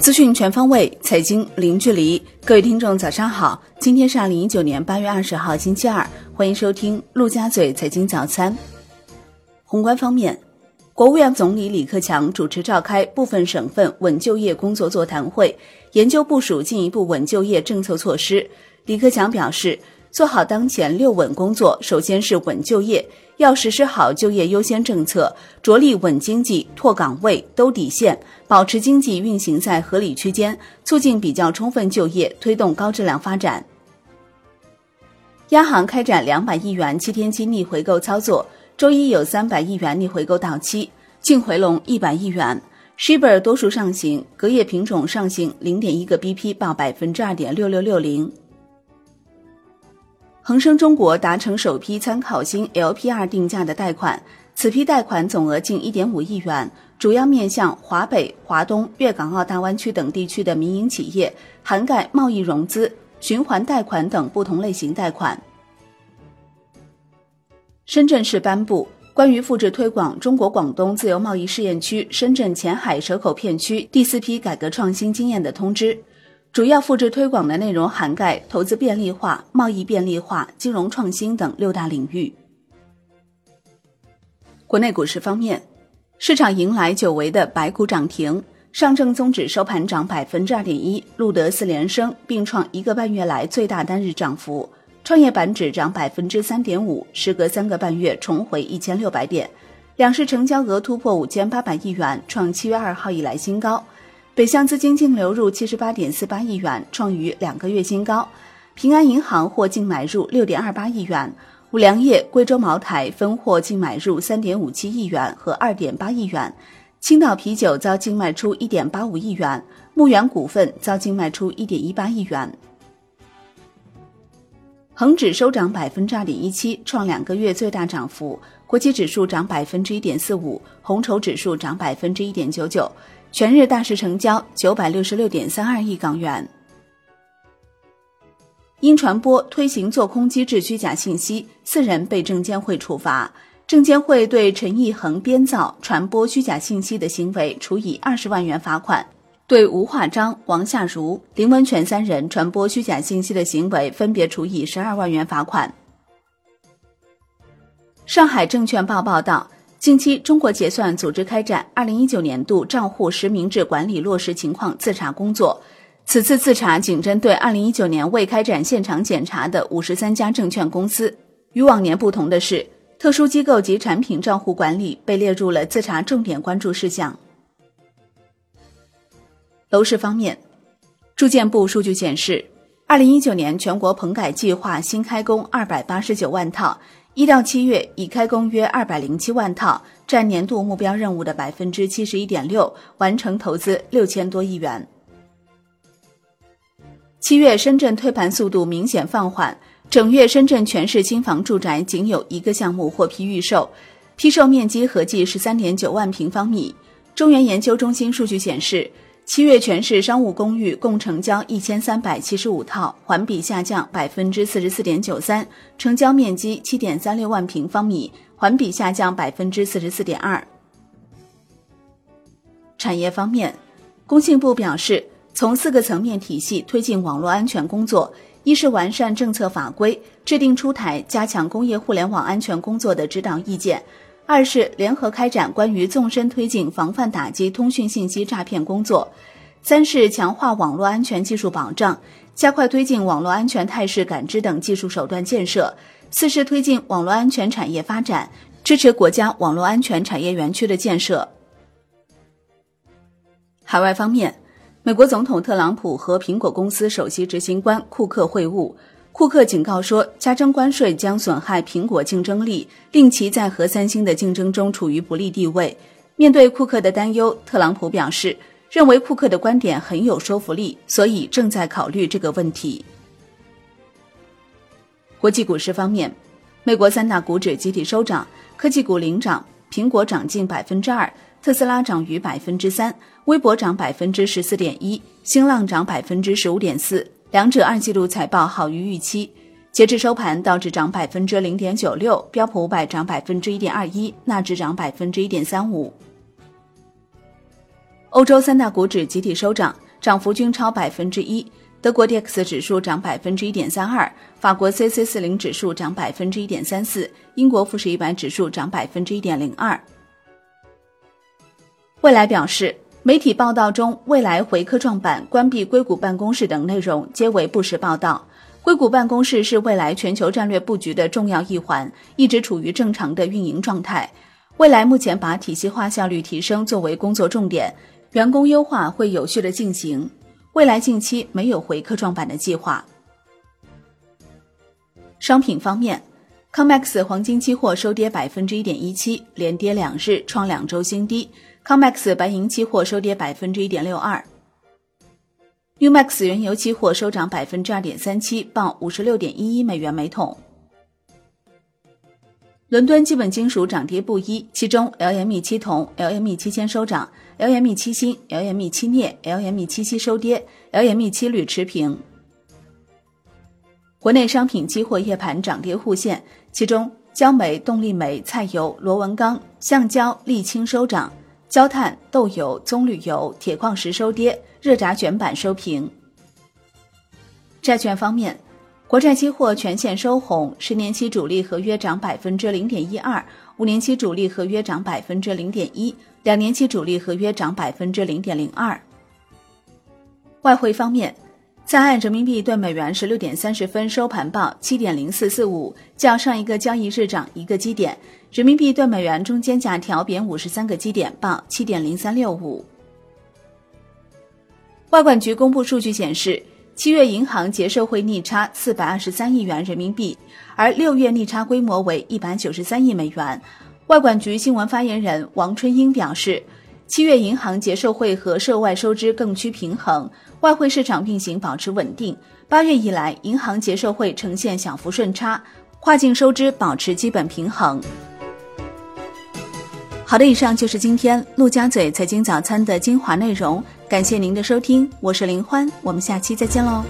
资讯全方位，财经零距离。各位听众，早上好！今天是二零一九年八月二十号，星期二。欢迎收听陆家嘴财经早餐。宏观方面，国务院总理李克强主持召开部分省份稳就业工作座谈会，研究部署进一步稳就业政策措施。李克强表示，做好当前六稳工作，首先是稳就业。要实施好就业优先政策，着力稳经济、拓岗位、兜底线，保持经济运行在合理区间，促进比较充分就业，推动高质量发展。央行开展两百亿元七天期逆回购操作，周一有三百亿元逆回购到期，净回笼一百亿元。Shibor 多数上行，隔夜品种上行零点一个 BP，报百分之二点六六六零。恒生中国达成首批参考新 LPR 定价的贷款，此批贷款总额近1.5亿元，主要面向华北、华东、粤港澳大湾区等地区的民营企业，涵盖贸易融资、循环贷款等不同类型贷款。深圳市颁布关于复制推广中国广东自由贸易试验区深圳前海蛇口片区第四批改革创新经验的通知。主要复制推广的内容涵盖投资便利化、贸易便利化、金融创新等六大领域。国内股市方面，市场迎来久违的白股涨停，上证综指收盘涨百分之二点一，录得四连升，并创一个半月来最大单日涨幅。创业板指涨百分之三点五，时隔三个半月重回一千六百点。两市成交额突破五千八百亿元，创七月二号以来新高。北向资金净流入七十八点四八亿元，创于两个月新高。平安银行获净买入六点二八亿元，五粮液、贵州茅台分获净买入三点五七亿元和二点八亿元。青岛啤酒遭净卖出一点八五亿元，牧原股份遭净卖出一点一八亿元。恒指收涨百分之二点一七，创两个月最大涨幅。国企指数涨百分之一点四五，红筹指数涨百分之一点九九。全日大市成交九百六十六点三二亿港元。因传播推行做空机制虚假信息，四人被证监会处罚。证监会对陈义恒编造、传播虚假信息的行为处以二十万元罚款，对吴化章、王夏如、林文全三人传播虚假信息的行为分别处以十二万元罚款。上海证券报报道。近期，中国结算组织开展二零一九年度账户实名制管理落实情况自查工作。此次自查仅针对二零一九年未开展现场检查的五十三家证券公司。与往年不同的是，特殊机构及产品账户管理被列入了自查重点关注事项。楼市方面，住建部数据显示，二零一九年全国棚改计划新开工二百八十九万套。一到七月已开工约二百零七万套，占年度目标任务的百分之七十一点六，完成投资六千多亿元。七月深圳推盘速度明显放缓，整月深圳全市新房住宅仅有一个项目获批预售，批售面积合计十三点九万平方米。中原研究中心数据显示。七月全市商务公寓共成交一千三百七十五套，环比下降百分之四十四点九三，成交面积七点三六万平方米，环比下降百分之四十四点二。产业方面，工信部表示，从四个层面体系推进网络安全工作：一是完善政策法规，制定出台加强工业互联网安全工作的指导意见。二是联合开展关于纵深推进防范打击通讯信息诈骗工作，三是强化网络安全技术保障，加快推进网络安全态势感知等技术手段建设，四是推进网络安全产业发展，支持国家网络安全产业园区的建设。海外方面，美国总统特朗普和苹果公司首席执行官库克会晤。库克警告说，加征关税将损害苹果竞争力，令其在和三星的竞争中处于不利地位。面对库克的担忧，特朗普表示，认为库克的观点很有说服力，所以正在考虑这个问题。国际股市方面，美国三大股指集体收涨，科技股领涨，苹果涨近百分之二，特斯拉涨逾百分之三，微博涨百分之十四点一，新浪涨百分之十五点四。两者二季度财报好于预期。截至收盘，道指涨百分之零点九六，标普五百涨百分之一点二一，纳指涨百分之一点三五。欧洲三大股指集体收涨，涨幅均超百分之一。德国 D X 指数涨百分之一点三二，法国 C C 四零指数涨百分之一点三四，英国富时一百指数涨百分之一点零二。未来表示，媒体报道中未来回科创板关闭硅谷办公室等内容皆为不实报道。硅谷办公室是未来全球战略布局的重要一环，一直处于正常的运营状态。未来目前把体系化效率提升作为工作重点，员工优化会有序的进行。未来近期没有回科创板的计划。商品方面，COMEX 黄金期货收跌百分之一点一七，连跌两日，创两周新低。COMEX 白银期货收跌百分之一点六二。Umax 原油期货收涨百分之二点三七，报五十六点一一美元每桶。伦敦基本金属涨跌不一，其中 LME 七铜、LME 七铅收涨，LME 七锌、LME 七镍、LME 七锡收跌，LME 七铝持平。国内商品期货夜盘涨跌互现，其中焦煤、动力煤、菜油、螺纹钢、橡胶、沥青收涨。焦炭、豆油、棕榈油、铁矿石收跌，热轧卷板收平。债券方面，国债期货全线收红，十年期主力合约涨百分之零点一二，五年期主力合约涨百分之零点一，两年期主力合约涨百分之零点零二。外汇方面。在岸人民币对美元十六点三十分收盘报七点零四四五，较上一个交易日涨一个基点。人民币对美元中间价调贬五十三个基点，报七点零三六五。外管局公布数据显示，七月银行结售汇逆差四百二十三亿元人民币，而六月逆差规模为一百九十三亿美元。外管局新闻发言人王春英表示。七月银行结售汇和涉外收支更趋平衡，外汇市场运行保持稳定。八月以来，银行结售汇呈现小幅顺差，跨境收支保持基本平衡。好的，以上就是今天陆家嘴财经早餐的精华内容，感谢您的收听，我是林欢，我们下期再见喽。